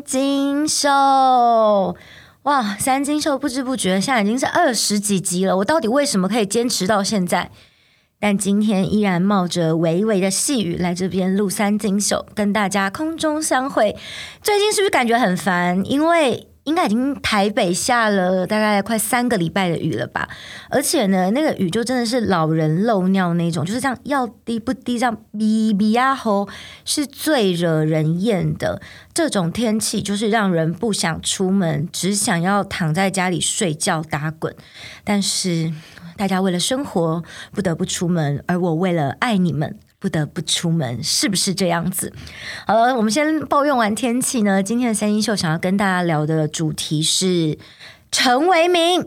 金秀。哇，三金秀不知不觉现在已经是二十几集了，我到底为什么可以坚持到现在？但今天依然冒着微微的细雨来这边录三金秀，跟大家空中相会。最近是不是感觉很烦？因为应该已经台北下了大概快三个礼拜的雨了吧？而且呢，那个雨就真的是老人漏尿那种，就是这样要滴不滴，这样哔哔呀吼，是最惹人厌的。这种天气就是让人不想出门，只想要躺在家里睡觉打滚。但是。大家为了生活不得不出门，而我为了爱你们不得不出门，是不是这样子？好了，我们先抱怨完天气呢。今天的三金秀想要跟大家聊的主题是陈为民。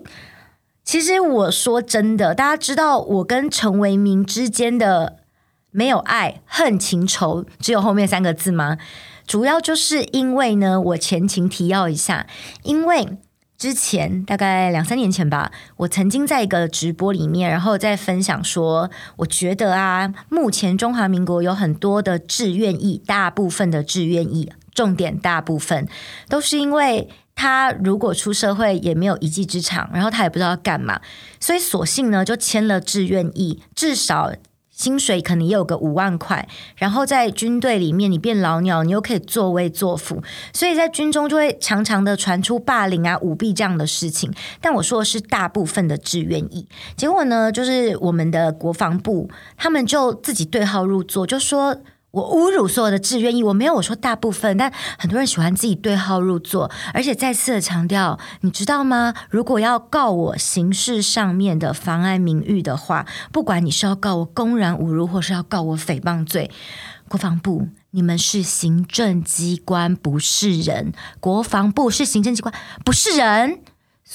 其实我说真的，大家知道我跟陈为民之间的没有爱恨情仇，只有后面三个字吗？主要就是因为呢，我前情提要一下，因为。之前大概两三年前吧，我曾经在一个直播里面，然后在分享说，我觉得啊，目前中华民国有很多的志愿役，大部分的志愿役，重点大部分都是因为他如果出社会也没有一技之长，然后他也不知道要干嘛，所以索性呢就签了志愿役，至少。薪水可能也有个五万块，然后在军队里面你变老鸟，你又可以作威作福，所以在军中就会常常的传出霸凌啊、舞弊这样的事情。但我说的是大部分的志愿意，结果呢，就是我们的国防部他们就自己对号入座，就说。我侮辱所有的志愿役，我没有我说大部分，但很多人喜欢自己对号入座，而且再次的强调，你知道吗？如果要告我刑事上面的妨碍名誉的话，不管你是要告我公然侮辱，或是要告我诽谤罪，国防部，你们是行政机关，不是人，国防部是行政机关，不是人。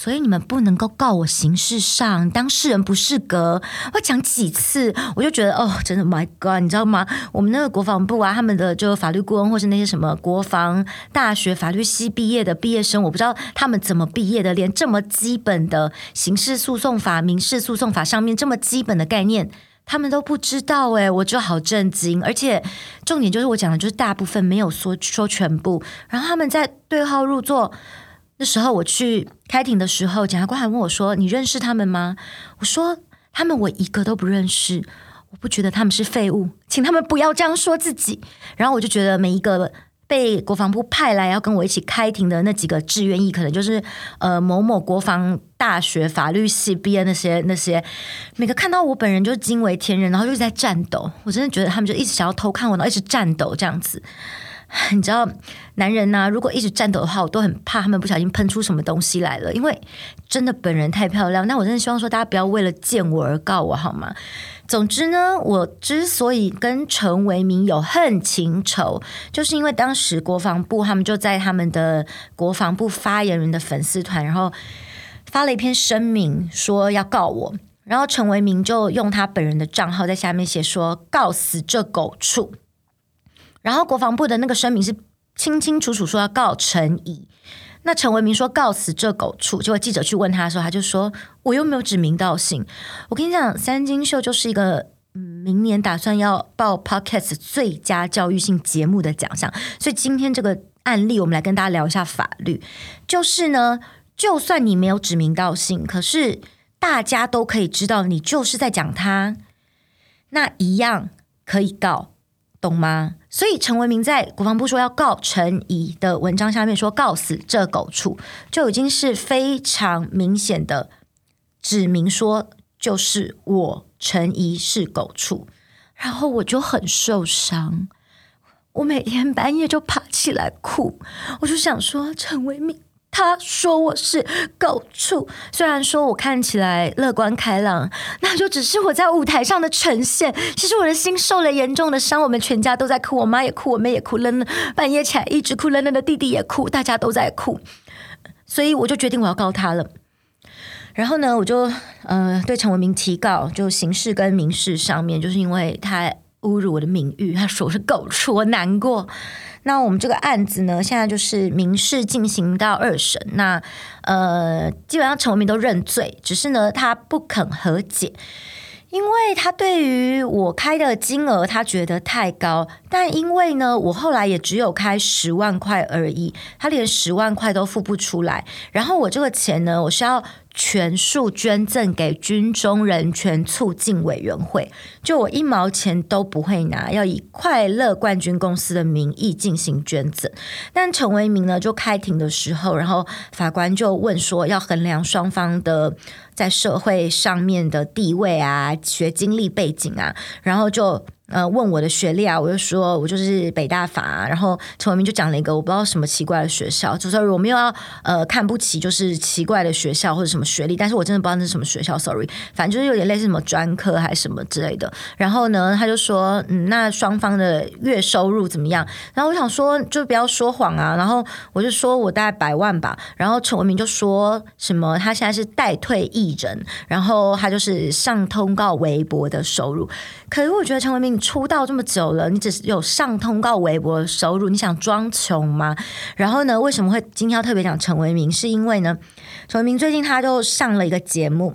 所以你们不能够告我刑事上当事人不适格。我讲几次，我就觉得哦，真的，My God，你知道吗？我们那个国防部啊，他们的就法律顾问或是那些什么国防大学法律系毕业的毕业生，我不知道他们怎么毕业的，连这么基本的刑事诉讼法、民事诉讼法上面这么基本的概念，他们都不知道。诶，我就好震惊。而且重点就是我讲的，就是大部分没有说说全部，然后他们在对号入座。那时候我去开庭的时候，检察官还问我说：“你认识他们吗？”我说：“他们我一个都不认识，我不觉得他们是废物，请他们不要这样说自己。”然后我就觉得每一个被国防部派来要跟我一起开庭的那几个志愿役，可能就是呃某某国防大学法律系毕业那些那些，每个看到我本人就惊为天人，然后就在颤抖。我真的觉得他们就一直想要偷看我，然后一直颤抖这样子。你知道，男人呢、啊，如果一直颤抖的话，我都很怕他们不小心喷出什么东西来了。因为真的本人太漂亮，那我真的希望说大家不要为了见我而告我好吗？总之呢，我之所以跟陈为民有恨情仇，就是因为当时国防部他们就在他们的国防部发言人的粉丝团，然后发了一篇声明说要告我，然后陈为民就用他本人的账号在下面写说告死这狗畜。然后国防部的那个声明是清清楚楚说要告陈仪，那陈为民说告死这狗畜，结果记者去问他的时候，他就说我又没有指名道姓。我跟你讲，三金秀就是一个明年打算要报 Podcast 最佳教育性节目的奖项，所以今天这个案例我们来跟大家聊一下法律，就是呢，就算你没有指名道姓，可是大家都可以知道你就是在讲他，那一样可以告。懂吗？所以陈为民在国防部说要告陈怡的文章下面说告死这狗畜，就已经是非常明显的指明说就是我陈怡是狗畜，然后我就很受伤，我每天半夜就爬起来哭，我就想说陈为民。他说我是狗畜，虽然说我看起来乐观开朗，那就只是我在舞台上的呈现。其实我的心受了严重的伤，我们全家都在哭，我妈也哭，我妹也哭，冷冷半夜起来一直哭，冷冷的弟弟也哭，大家都在哭，所以我就决定我要告他了。然后呢，我就呃对陈文明提告，就刑事跟民事上面，就是因为他侮辱我的名誉，他说我是狗畜，我难过。那我们这个案子呢，现在就是民事进行到二审。那呃，基本上陈为民都认罪，只是呢，他不肯和解。因为他对于我开的金额，他觉得太高，但因为呢，我后来也只有开十万块而已，他连十万块都付不出来。然后我这个钱呢，我是要全数捐赠给军中人权促进委员会，就我一毛钱都不会拿，要以快乐冠军公司的名义进行捐赠。但陈为民呢，就开庭的时候，然后法官就问说，要衡量双方的。在社会上面的地位啊，学经历背景啊，然后就。呃，问我的学历啊，我就说我就是北大法啊，然后陈文明就讲了一个我不知道什么奇怪的学校，就说我没有要呃看不起，就是奇怪的学校或者什么学历，但是我真的不知道那是什么学校，sorry，反正就是有点类似什么专科还是什么之类的。然后呢，他就说，嗯，那双方的月收入怎么样？然后我想说，就不要说谎啊。然后我就说我大概百万吧。然后陈文明就说什么他现在是代退艺人，然后他就是上通告微博的收入。可是我觉得陈文明出道这么久了，你只是有上通告微博收入，你想装穷吗？然后呢，为什么会今天要特别讲陈为民？是因为呢，陈为民最近他就上了一个节目，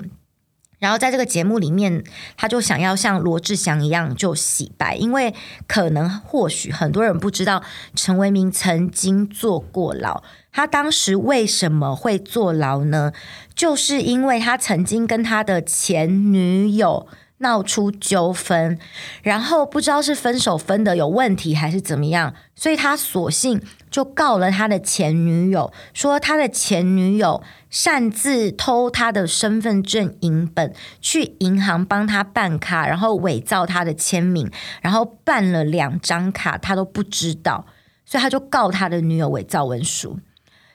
然后在这个节目里面，他就想要像罗志祥一样就洗白，因为可能或许很多人不知道陈为民曾经坐过牢，他当时为什么会坐牢呢？就是因为他曾经跟他的前女友。闹出纠纷，然后不知道是分手分的有问题还是怎么样，所以他索性就告了他的前女友，说他的前女友擅自偷他的身份证影本，去银行帮他办卡，然后伪造他的签名，然后办了两张卡，他都不知道，所以他就告他的女友伪造文书。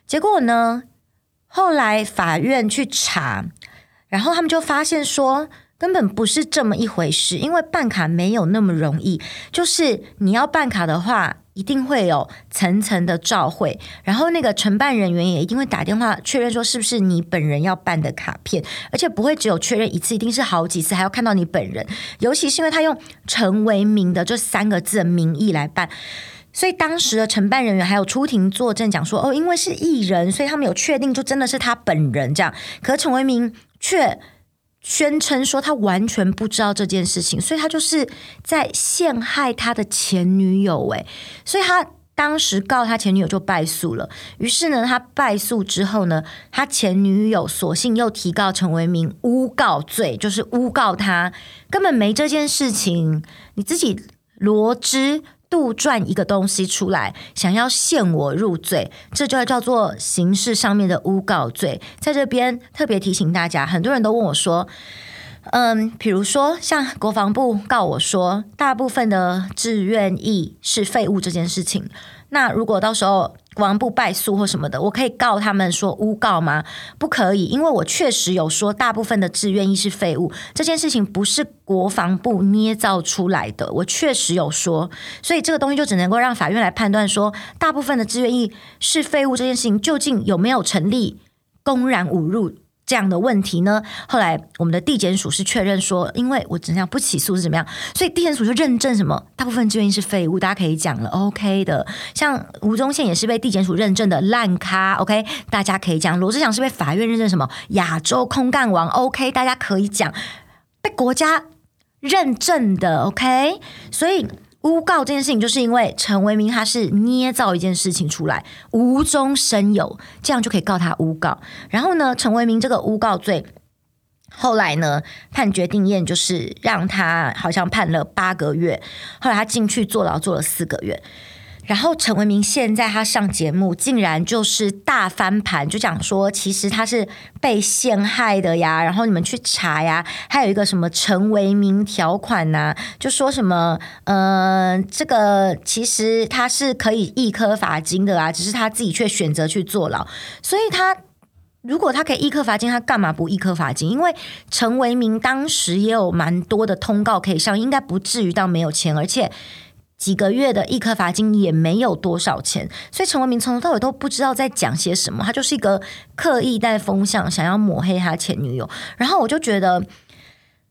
结果呢，后来法院去查，然后他们就发现说。根本不是这么一回事，因为办卡没有那么容易。就是你要办卡的话，一定会有层层的照会，然后那个承办人员也一定会打电话确认说是不是你本人要办的卡片，而且不会只有确认一次，一定是好几次，还要看到你本人。尤其是因为他用陈为民的这三个字的名义来办，所以当时的承办人员还有出庭作证讲说，哦，因为是艺人，所以他们有确定就真的是他本人这样。可陈为民却。宣称说他完全不知道这件事情，所以他就是在陷害他的前女友。诶，所以他当时告他前女友就败诉了。于是呢，他败诉之后呢，他前女友索性又提告陈为民诬告罪，就是诬告他根本没这件事情，你自己罗织。杜撰一个东西出来，想要陷我入罪，这就叫做刑事上面的诬告罪。在这边特别提醒大家，很多人都问我说，嗯，比如说像国防部告我说，大部分的志愿意是废物这件事情，那如果到时候。国防部败诉或什么的，我可以告他们说诬告吗？不可以，因为我确实有说大部分的志愿意是废物，这件事情不是国防部捏造出来的，我确实有说，所以这个东西就只能够让法院来判断说大部分的志愿意是废物这件事情究竟有没有成立公然侮辱。这样的问题呢？后来我们的地检署是确认说，因为我怎样不起诉是怎么样，所以地检署就认证什么大部分志愿役是废物，大家可以讲了，OK 的。像吴宗宪也是被地检署认证的烂咖，OK，大家可以讲。罗志祥是被法院认证什么亚洲空干王，OK，大家可以讲。被国家认证的，OK，所以。诬告这件事情，就是因为陈为民他是捏造一件事情出来，无中生有，这样就可以告他诬告。然后呢，陈为民这个诬告罪，后来呢判决定验，就是让他好像判了八个月，后来他进去坐牢坐了四个月。然后陈为民现在他上节目，竟然就是大翻盘，就讲说其实他是被陷害的呀。然后你们去查呀，还有一个什么陈为民条款呐、啊，就说什么呃，这个其实他是可以易科罚金的啊，只是他自己却选择去坐牢。所以他如果他可以易科罚金，他干嘛不易科罚金？因为陈为民当时也有蛮多的通告可以上，应该不至于到没有钱，而且。几个月的一科罚金也没有多少钱，所以陈文民从头到尾都不知道在讲些什么，他就是一个刻意带风向，想要抹黑他前女友。然后我就觉得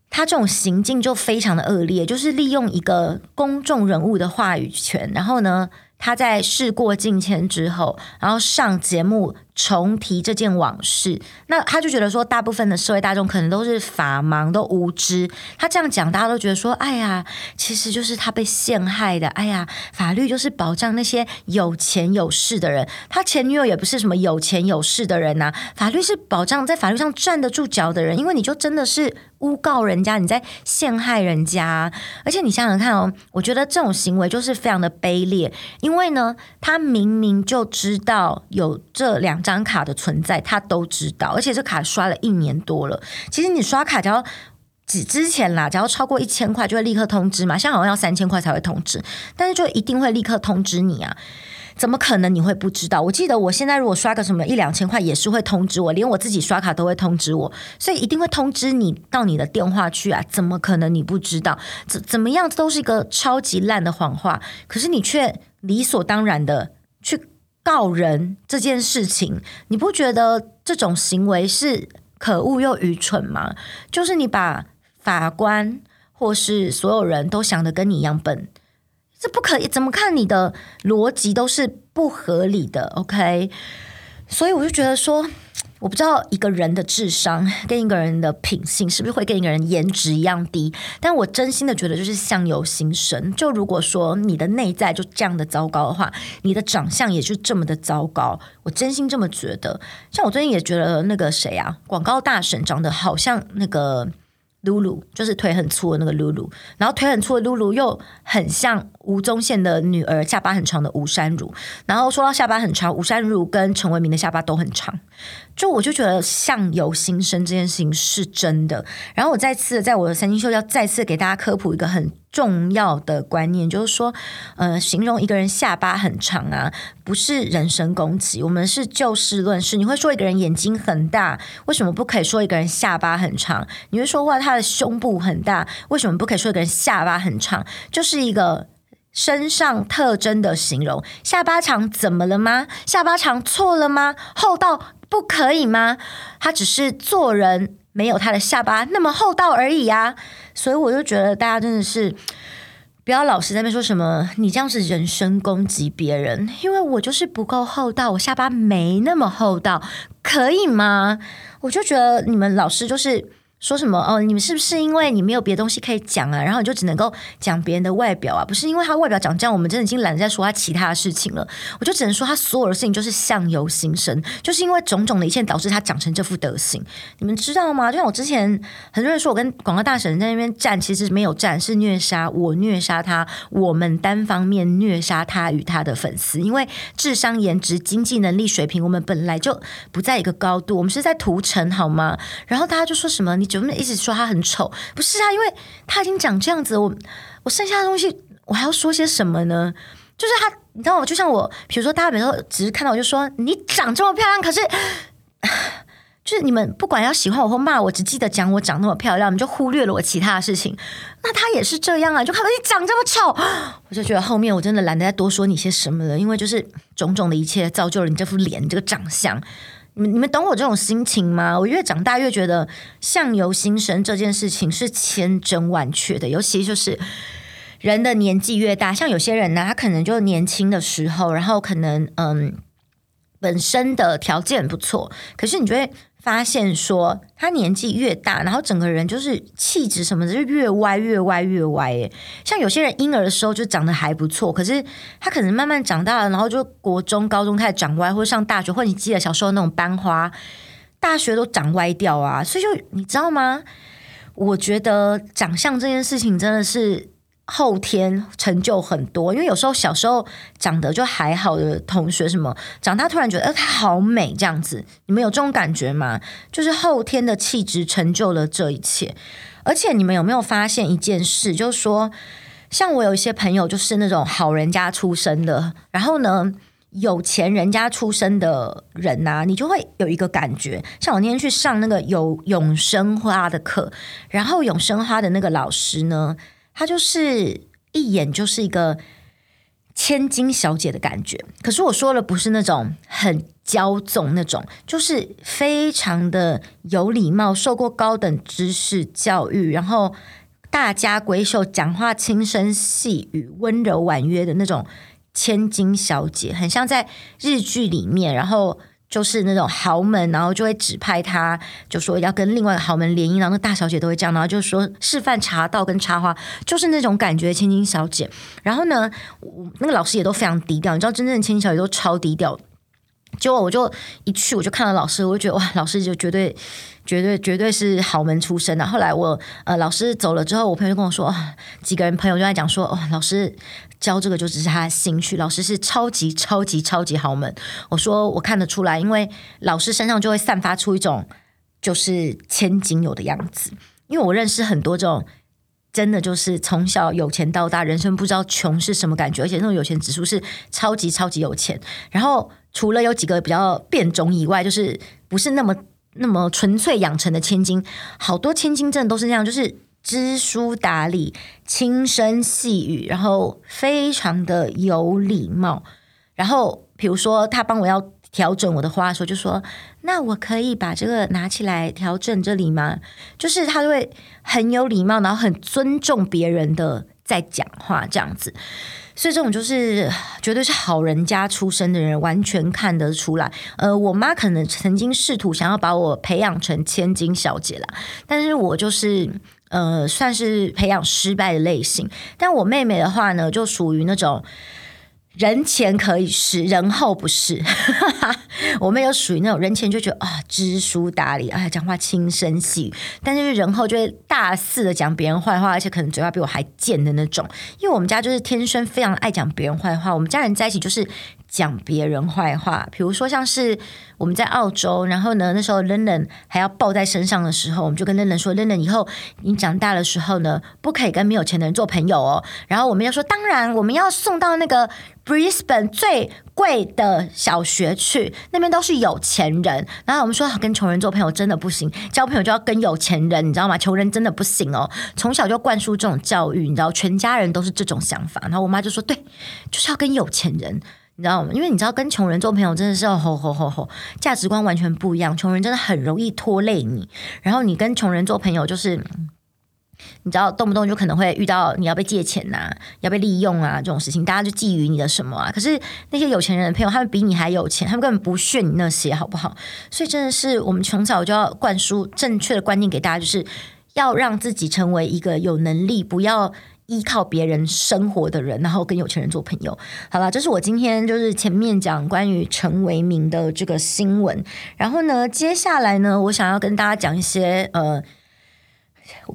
他这种行径就非常的恶劣，就是利用一个公众人物的话语权，然后呢，他在事过境迁之后，然后上节目重提这件往事，那他就觉得说，大部分的社会大众可能都是法盲，都无知。他这样讲，大家都觉得说，哎呀，其实就是他被陷害的。哎呀，法律就是保障那些有钱有势的人。他前女友也不是什么有钱有势的人呐、法律是保障在法律上站得住脚的人。因为你就真的是诬告人家，你在陷害人家。而且你想想看哦，我觉得这种行为就是非常的卑劣。因为呢，他明明就知道有这两。张卡的存在，他都知道，而且这卡刷了一年多了。其实你刷卡，只要之之前啦，只要超过一千块，就会立刻通知嘛。现在好像要三千块才会通知，但是就一定会立刻通知你啊！怎么可能你会不知道？我记得我现在如果刷个什么一两千块，也是会通知我，连我自己刷卡都会通知我，所以一定会通知你到你的电话去啊！怎么可能你不知道？怎怎么样都是一个超级烂的谎话，可是你却理所当然的去。告人这件事情，你不觉得这种行为是可恶又愚蠢吗？就是你把法官或是所有人都想的跟你一样笨，这不可以，怎么看你的逻辑都是不合理的。OK，所以我就觉得说。我不知道一个人的智商跟一个人的品性是不是会跟一个人颜值一样低，但我真心的觉得就是相由心生。就如果说你的内在就这样的糟糕的话，你的长相也就这么的糟糕。我真心这么觉得。像我最近也觉得那个谁啊，广告大神长得好像那个。露露就是腿很粗的那个露露，然后腿很粗的露露又很像吴宗宪的女儿，下巴很长的吴珊如。然后说到下巴很长，吴珊如跟陈为民的下巴都很长，就我就觉得相由心生这件事情是真的。然后我再次在我的三星秀要再次给大家科普一个很。重要的观念就是说，呃，形容一个人下巴很长啊，不是人身攻击，我们是就事论事。你会说一个人眼睛很大，为什么不可以说一个人下巴很长？你会说哇，他的胸部很大，为什么不可以说一个人下巴很长？就是一个身上特征的形容。下巴长怎么了吗？下巴长错了吗？厚道不可以吗？他只是做人。没有他的下巴那么厚道而已呀，所以我就觉得大家真的是不要老是在那边说什么你这样是人身攻击别人，因为我就是不够厚道，我下巴没那么厚道，可以吗？我就觉得你们老师就是。说什么哦？你们是不是因为你没有别的东西可以讲啊？然后你就只能够讲别人的外表啊？不是因为他外表长这样，我们真的已经懒得再说他其他的事情了。我就只能说他所有的事情就是相由心生，就是因为种种的一切导致他长成这副德行。你们知道吗？就像我之前很多人说我跟广告大婶在那边战，其实没有战，是虐杀，我虐杀他，我们单方面虐杀他与他的粉丝。因为智商、颜值、经济能力水平，我们本来就不在一个高度，我们是在屠城好吗？然后大家就说什么你。就一直说他很丑，不是啊，因为他已经长这样子，我我剩下的东西我还要说些什么呢？就是他，你知道吗？就像我，比如说大家比如说只是看到我就说你长这么漂亮，可是 就是你们不管要喜欢我或骂我，只记得讲我长那么漂亮，你就忽略了我其他的事情。那他也是这样啊，就看到你长这么丑，我就觉得后面我真的懒得再多说你些什么了，因为就是种种的一切造就了你这副脸，这个长相。你们你们懂我这种心情吗？我越长大越觉得相由心生这件事情是千真万确的，尤其就是人的年纪越大，像有些人呢，他可能就年轻的时候，然后可能嗯本身的条件不错，可是你觉得。发现说他年纪越大，然后整个人就是气质什么的就越歪越歪越歪诶，像有些人婴儿的时候就长得还不错，可是他可能慢慢长大了，然后就国中、高中开始长歪，或者上大学，或者你记得小时候那种班花，大学都长歪掉啊。所以就你知道吗？我觉得长相这件事情真的是。后天成就很多，因为有时候小时候长得就还好的同学，什么长大突然觉得，呃，她好美这样子，你们有这种感觉吗？就是后天的气质成就了这一切。而且你们有没有发现一件事，就是说，像我有一些朋友，就是那种好人家出身的，然后呢，有钱人家出身的人呐、你就会有一个感觉。像我那天去上那个有永生花的课，然后永生花的那个老师呢。她就是一眼就是一个千金小姐的感觉，可是我说了不是那种很骄纵那种，就是非常的有礼貌，受过高等知识教育，然后大家闺秀，讲话轻声细语，温柔婉约的那种千金小姐，很像在日剧里面，然后就是那种豪门，然后就会指派他，就说要跟另外一个豪门联姻，然后那大小姐都会这样，然后就说示范茶道跟插花，就是那种感觉，千金小姐。然后呢，那个老师也都非常低调，你知道，真正的千金小姐都超低调。结果我就一去，我就看到老师，我就觉得哇，老师就绝对、绝对、绝对是豪门出身的。后来我呃，老师走了之后，我朋友就跟我说，几个人朋友就在讲说，哦，老师教这个就只是他的兴趣，老师是超级超级超级豪门。我说我看得出来，因为老师身上就会散发出一种就是千金有的样子。因为我认识很多这种。真的就是从小有钱到大，人生不知道穷是什么感觉，而且那种有钱指数是超级超级有钱。然后除了有几个比较变种以外，就是不是那么那么纯粹养成的千金，好多千金真的都是这样，就是知书达理、轻声细语，然后非常的有礼貌。然后比如说他帮我要。调整我的话说，就说那我可以把这个拿起来调整这里吗？就是他就会很有礼貌，然后很尊重别人的在讲话这样子。所以这种就是绝对是好人家出身的人，完全看得出来。呃，我妈可能曾经试图想要把我培养成千金小姐啦，但是我就是呃算是培养失败的类型。但我妹妹的话呢，就属于那种。人前可以是，人后不是。我妹有属于那种人前就觉得啊，知书达理，哎，讲话轻声细语，但是人后就会大肆的讲别人坏话，而且可能嘴巴比我还贱的那种。因为我们家就是天生非常爱讲别人坏话，我们家人在一起就是。讲别人坏话，比如说像是我们在澳洲，然后呢，那时候冷冷还要抱在身上的时候，我们就跟冷冷说：“冷冷，以后你长大的时候呢，不可以跟没有钱的人做朋友哦。”然后我们要说：“当然，我们要送到那个 Brisbane 最贵的小学去，那边都是有钱人。”然后我们说：“跟穷人做朋友真的不行，交朋友就要跟有钱人，你知道吗？穷人真的不行哦。”从小就灌输这种教育，你知道，全家人都是这种想法。然后我妈就说：“对，就是要跟有钱人。”你知道吗？因为你知道跟穷人做朋友真的是吼吼吼吼，价值观完全不一样。穷人真的很容易拖累你，然后你跟穷人做朋友就是，你知道动不动就可能会遇到你要被借钱呐、要被利用啊这种事情，大家就觊觎你的什么啊？可是那些有钱人的朋友，他们比你还有钱，他们根本不屑你那些，好不好？所以真的是我们从小就要灌输正确的观念给大家，就是要让自己成为一个有能力，不要。依靠别人生活的人，然后跟有钱人做朋友。好了，这是我今天就是前面讲关于陈为民的这个新闻。然后呢，接下来呢，我想要跟大家讲一些呃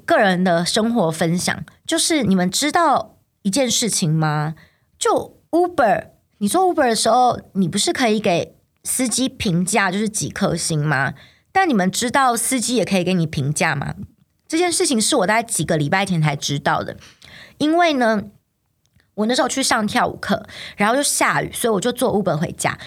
个人的生活分享。就是你们知道一件事情吗？就 Uber，你做 Uber 的时候，你不是可以给司机评价，就是几颗星吗？但你们知道司机也可以给你评价吗？这件事情是我大概几个礼拜前才知道的。因为呢，我那时候去上跳舞课，然后就下雨，所以我就坐 Uber 回家。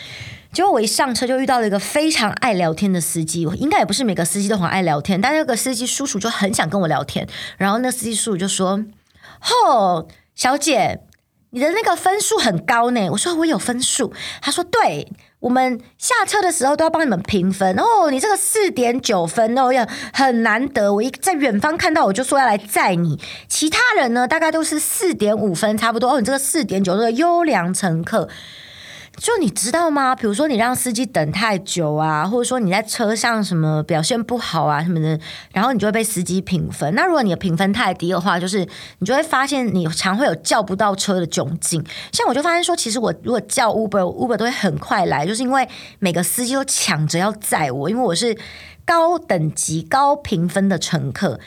结果我一上车就遇到了一个非常爱聊天的司机，应该也不是每个司机都很爱聊天，但那个司机叔叔就很想跟我聊天。然后那司机叔叔就说：“哦，小姐，你的那个分数很高呢。”我说：“我有分数。”他说：“对。”我们下车的时候都要帮你们评分哦，你这个四点九分哦，要很难得。我一在远方看到，我就说要来载你。其他人呢，大概都是四点五分，差不多。哦，你这个四点九，这个优良乘客。就你知道吗？比如说你让司机等太久啊，或者说你在车上什么表现不好啊什么的，然后你就会被司机评分。那如果你的评分太低的话，就是你就会发现你常会有叫不到车的窘境。像我就发现说，其实我如果叫 Uber，Uber 都会很快来，就是因为每个司机都抢着要载我，因为我是高等级高评分的乘客。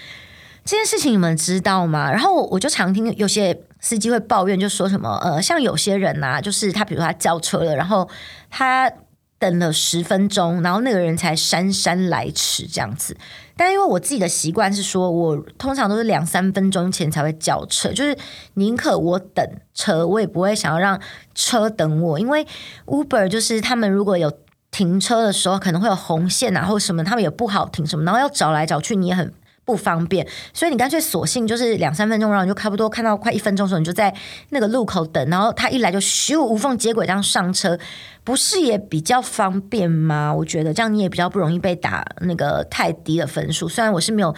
这件事情你们知道吗？然后我就常听有些。司机会抱怨，就说什么呃，像有些人呐、啊，就是他，比如他叫车了，然后他等了十分钟，然后那个人才姗姗来迟这样子。但因为我自己的习惯是说，我通常都是两三分钟前才会叫车，就是宁可我等车，我也不会想要让车等我，因为 Uber 就是他们如果有停车的时候，可能会有红线啊或什么，他们也不好停什么，然后要找来找去，你也很。不方便，所以你干脆索性就是两三分钟，然后你就差不多看到快一分钟的时候，你就在那个路口等，然后他一来就咻无缝接轨这样上车，不是也比较方便吗？我觉得这样你也比较不容易被打那个太低的分数。虽然我是没有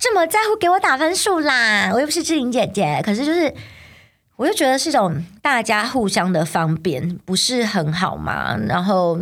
这么在乎给我打分数啦，我又不是志玲姐姐，可是就是我就觉得是一种大家互相的方便，不是很好吗？然后。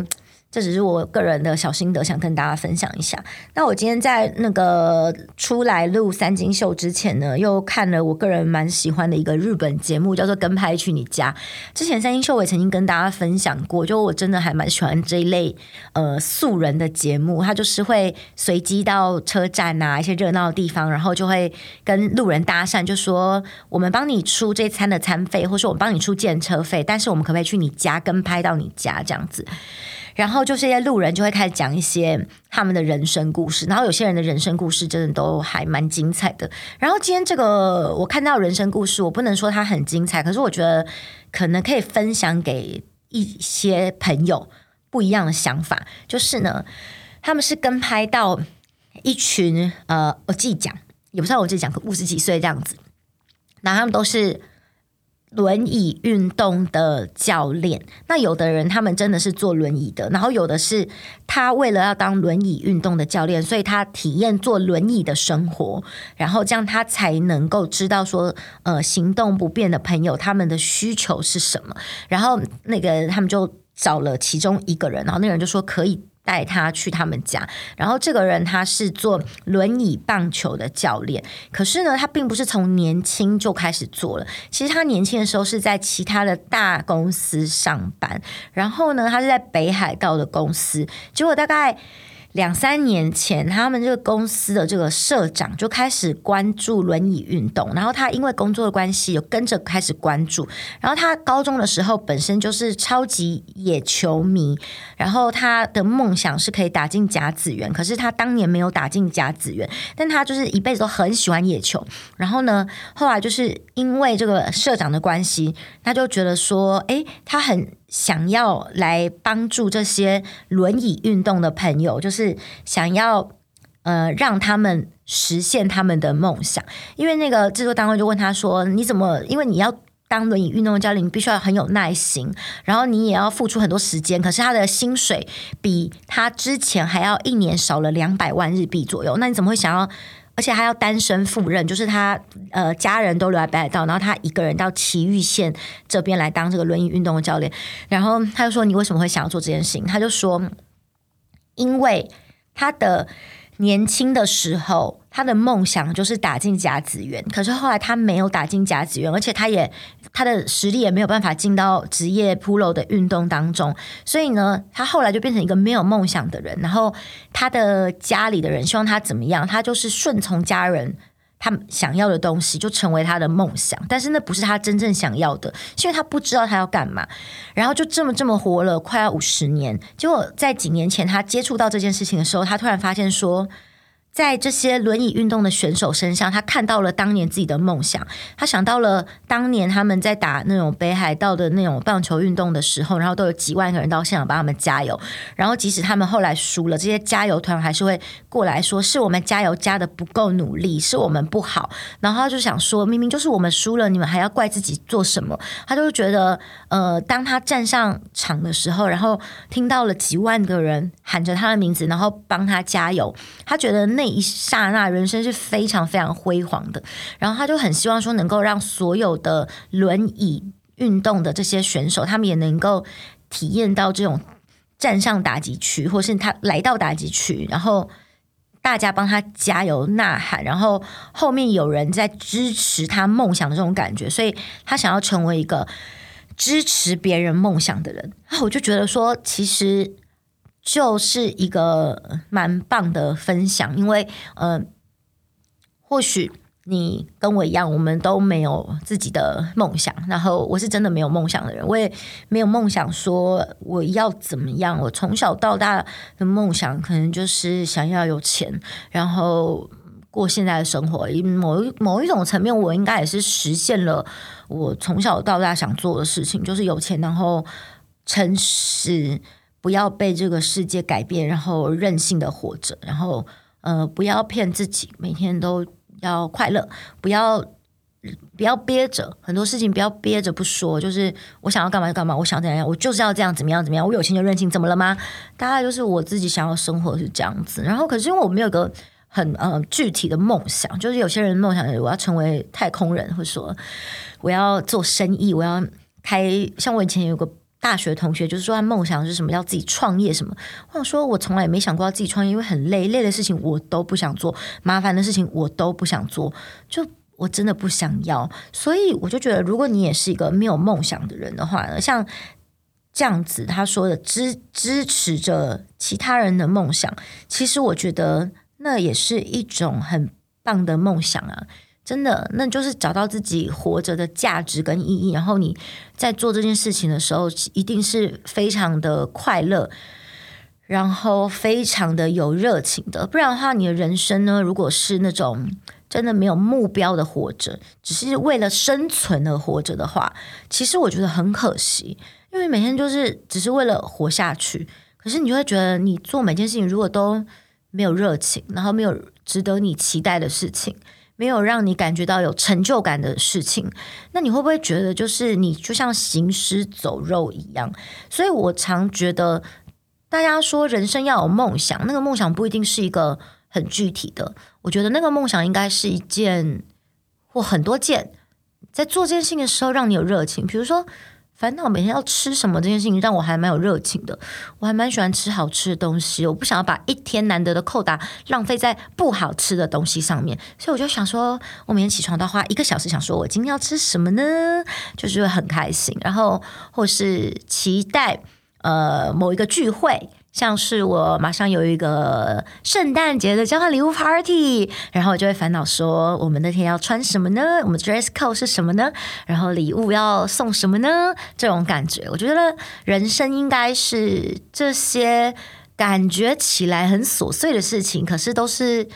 这只是我个人的小心得，想跟大家分享一下。那我今天在那个出来录三金秀之前呢，又看了我个人蛮喜欢的一个日本节目，叫做《跟拍去你家》。之前三金秀我也曾经跟大家分享过，就我真的还蛮喜欢这一类呃素人的节目，他就是会随机到车站啊一些热闹的地方，然后就会跟路人搭讪，就说我们帮你出这餐的餐费，或是我们帮你出计程车费，但是我们可不可以去你家跟拍到你家这样子？然后就这些路人就会开始讲一些他们的人生故事，然后有些人的人生故事真的都还蛮精彩的。然后今天这个我看到人生故事，我不能说它很精彩，可是我觉得可能可以分享给一些朋友不一样的想法。就是呢，他们是跟拍到一群呃，我自己讲也不知道我自己讲，五十几岁这样子，然后他们都是。轮椅运动的教练，那有的人他们真的是坐轮椅的，然后有的是他为了要当轮椅运动的教练，所以他体验坐轮椅的生活，然后这样他才能够知道说，呃，行动不便的朋友他们的需求是什么，然后那个他们就找了其中一个人，然后那个人就说可以。带他去他们家，然后这个人他是做轮椅棒球的教练，可是呢，他并不是从年轻就开始做了。其实他年轻的时候是在其他的大公司上班，然后呢，他是在北海道的公司，结果大概。两三年前，他们这个公司的这个社长就开始关注轮椅运动，然后他因为工作的关系，有跟着开始关注。然后他高中的时候本身就是超级野球迷，然后他的梦想是可以打进甲子园，可是他当年没有打进甲子园，但他就是一辈子都很喜欢野球。然后呢，后来就是因为这个社长的关系，他就觉得说，诶，他很。想要来帮助这些轮椅运动的朋友，就是想要呃让他们实现他们的梦想。因为那个制作单位就问他说：“你怎么？因为你要当轮椅运动教练，你必须要很有耐心，然后你也要付出很多时间。可是他的薪水比他之前还要一年少了两百万日币左右。那你怎么会想要？”而且他要单身赴任，就是他呃家人都留在北海道，然后他一个人到埼玉县这边来当这个轮椅运动的教练。然后他就说：“你为什么会想要做这件事情？”他就说：“因为他的。”年轻的时候，他的梦想就是打进甲子园。可是后来他没有打进甲子园，而且他也他的实力也没有办法进到职业 Pro 的运动当中。所以呢，他后来就变成一个没有梦想的人。然后他的家里的人希望他怎么样，他就是顺从家人。他想要的东西就成为他的梦想，但是那不是他真正想要的，因为他不知道他要干嘛，然后就这么这么活了快要五十年。结果在几年前他接触到这件事情的时候，他突然发现说。在这些轮椅运动的选手身上，他看到了当年自己的梦想。他想到了当年他们在打那种北海道的那种棒球运动的时候，然后都有几万个人到现场帮他们加油。然后即使他们后来输了，这些加油团还是会过来说：“是我们加油加得不够努力，是我们不好。”然后他就想说：“明明就是我们输了，你们还要怪自己做什么？”他就觉得，呃，当他站上场的时候，然后听到了几万个人喊着他的名字，然后帮他加油，他觉得那。那一刹那，人生是非常非常辉煌的。然后他就很希望说，能够让所有的轮椅运动的这些选手，他们也能够体验到这种站上打击区，或是他来到打击区，然后大家帮他加油呐喊，然后后面有人在支持他梦想的这种感觉。所以他想要成为一个支持别人梦想的人。啊，我就觉得说，其实。就是一个蛮棒的分享，因为呃，或许你跟我一样，我们都没有自己的梦想。然后我是真的没有梦想的人，我也没有梦想说我要怎么样。我从小到大的梦想，可能就是想要有钱，然后过现在的生活。某一某一种层面，我应该也是实现了我从小到大想做的事情，就是有钱，然后诚实。不要被这个世界改变，然后任性的活着，然后呃，不要骗自己，每天都要快乐，不要不要憋着很多事情，不要憋着不说，就是我想要干嘛就干嘛，我想怎样，我就是要这样，怎么样怎么样，我有钱就任性，怎么了吗？大概就是我自己想要生活是这样子，然后可是因为我没有个很呃具体的梦想，就是有些人梦想我要成为太空人，或者说我要做生意，我要开，像我以前有个。大学同学，就是说他梦想是什么，要自己创业什么。我想说，我从来也没想过要自己创业，因为很累，累的事情我都不想做，麻烦的事情我都不想做，就我真的不想要。所以我就觉得，如果你也是一个没有梦想的人的话呢，像这样子他说的支支持着其他人的梦想，其实我觉得那也是一种很棒的梦想啊。真的，那就是找到自己活着的价值跟意义。然后你在做这件事情的时候，一定是非常的快乐，然后非常的有热情的。不然的话，你的人生呢，如果是那种真的没有目标的活着，只是为了生存而活着的话，其实我觉得很可惜。因为每天就是只是为了活下去，可是你就会觉得，你做每件事情如果都没有热情，然后没有值得你期待的事情。没有让你感觉到有成就感的事情，那你会不会觉得就是你就像行尸走肉一样？所以我常觉得，大家说人生要有梦想，那个梦想不一定是一个很具体的。我觉得那个梦想应该是一件或很多件，在做这件事情的时候让你有热情，比如说。烦恼每天要吃什么这件事情让我还蛮有热情的，我还蛮喜欢吃好吃的东西，我不想要把一天难得的扣打浪费在不好吃的东西上面，所以我就想说，我每天起床都要花一个小时想说我今天要吃什么呢？就是会很开心，然后或是期待呃某一个聚会。像是我马上有一个圣诞节的交换礼物 party，然后我就会烦恼说，我们那天要穿什么呢？我们 dress code 是什么呢？然后礼物要送什么呢？这种感觉，我觉得人生应该是这些感觉起来很琐碎的事情，可是都是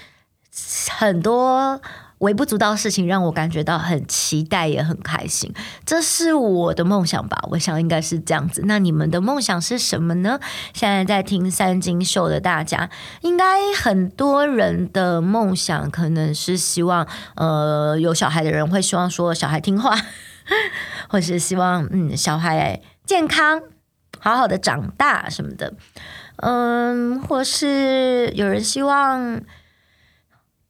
很多。微不足道的事情让我感觉到很期待，也很开心。这是我的梦想吧？我想应该是这样子。那你们的梦想是什么呢？现在在听三金秀的大家，应该很多人的梦想可能是希望，呃，有小孩的人会希望说小孩听话，或是希望嗯小孩健康，好好的长大什么的。嗯，或是有人希望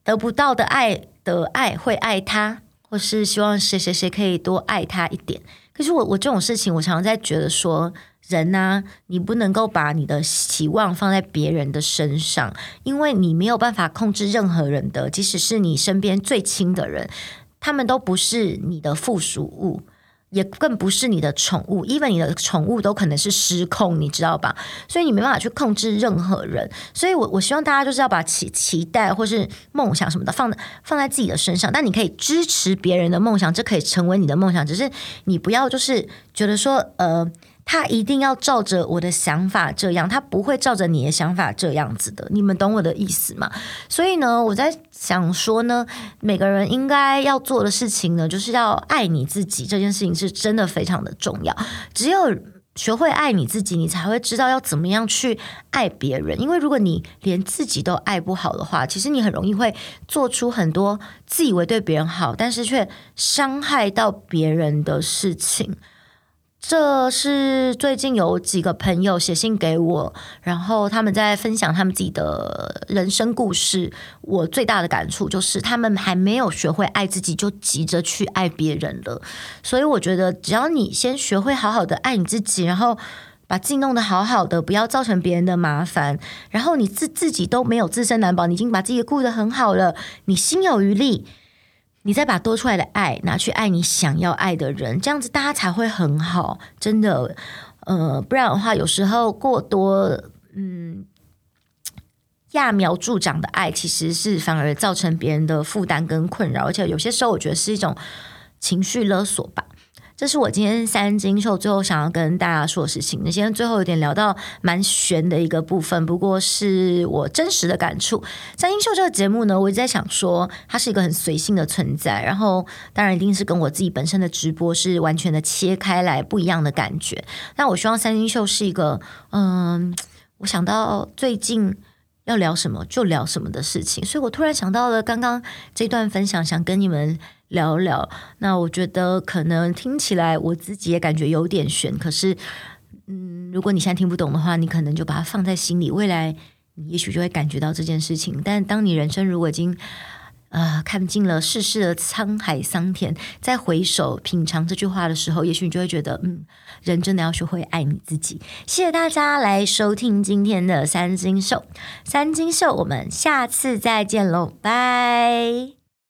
得不到的爱。的爱会爱他，或是希望谁谁谁可以多爱他一点。可是我我这种事情，我常常在觉得说，人呢，你不能够把你的期望放在别人的身上，因为你没有办法控制任何人的，即使是你身边最亲的人，他们都不是你的附属物。也更不是你的宠物，even 你的宠物都可能是失控，你知道吧？所以你没办法去控制任何人。所以我我希望大家就是要把期期待或是梦想什么的放放在自己的身上，但你可以支持别人的梦想，这可以成为你的梦想。只是你不要就是觉得说，呃。他一定要照着我的想法这样，他不会照着你的想法这样子的。你们懂我的意思吗？所以呢，我在想说呢，每个人应该要做的事情呢，就是要爱你自己。这件事情是真的非常的重要。只有学会爱你自己，你才会知道要怎么样去爱别人。因为如果你连自己都爱不好的话，其实你很容易会做出很多自以为对别人好，但是却伤害到别人的事情。这是最近有几个朋友写信给我，然后他们在分享他们自己的人生故事。我最大的感触就是，他们还没有学会爱自己，就急着去爱别人了。所以我觉得，只要你先学会好好的爱你自己，然后把自己弄得好好的，不要造成别人的麻烦，然后你自自己都没有自身难保，你已经把自己顾得很好了，你心有余力。你再把多出来的爱拿去爱你想要爱的人，这样子大家才会很好，真的。呃，不然的话，有时候过多，嗯，揠苗助长的爱，其实是反而造成别人的负担跟困扰，而且有些时候，我觉得是一种情绪勒索吧。这是我今天三金秀最后想要跟大家说的事情。那今天最后有点聊到蛮悬的一个部分，不过是我真实的感触。三金秀这个节目呢，我一直在想说，它是一个很随性的存在，然后当然一定是跟我自己本身的直播是完全的切开来不一样的感觉。那我希望三金秀是一个，嗯，我想到最近要聊什么就聊什么的事情，所以我突然想到了刚刚这段分享，想跟你们。聊聊，那我觉得可能听起来我自己也感觉有点悬。可是嗯，如果你现在听不懂的话，你可能就把它放在心里。未来你也许就会感觉到这件事情，但当你人生如果已经呃看尽了世事的沧海桑田，再回首品尝这句话的时候，也许你就会觉得嗯，人真的要学会爱你自己。谢谢大家来收听今天的《三金秀》。《三金秀》我们下次再见喽，拜！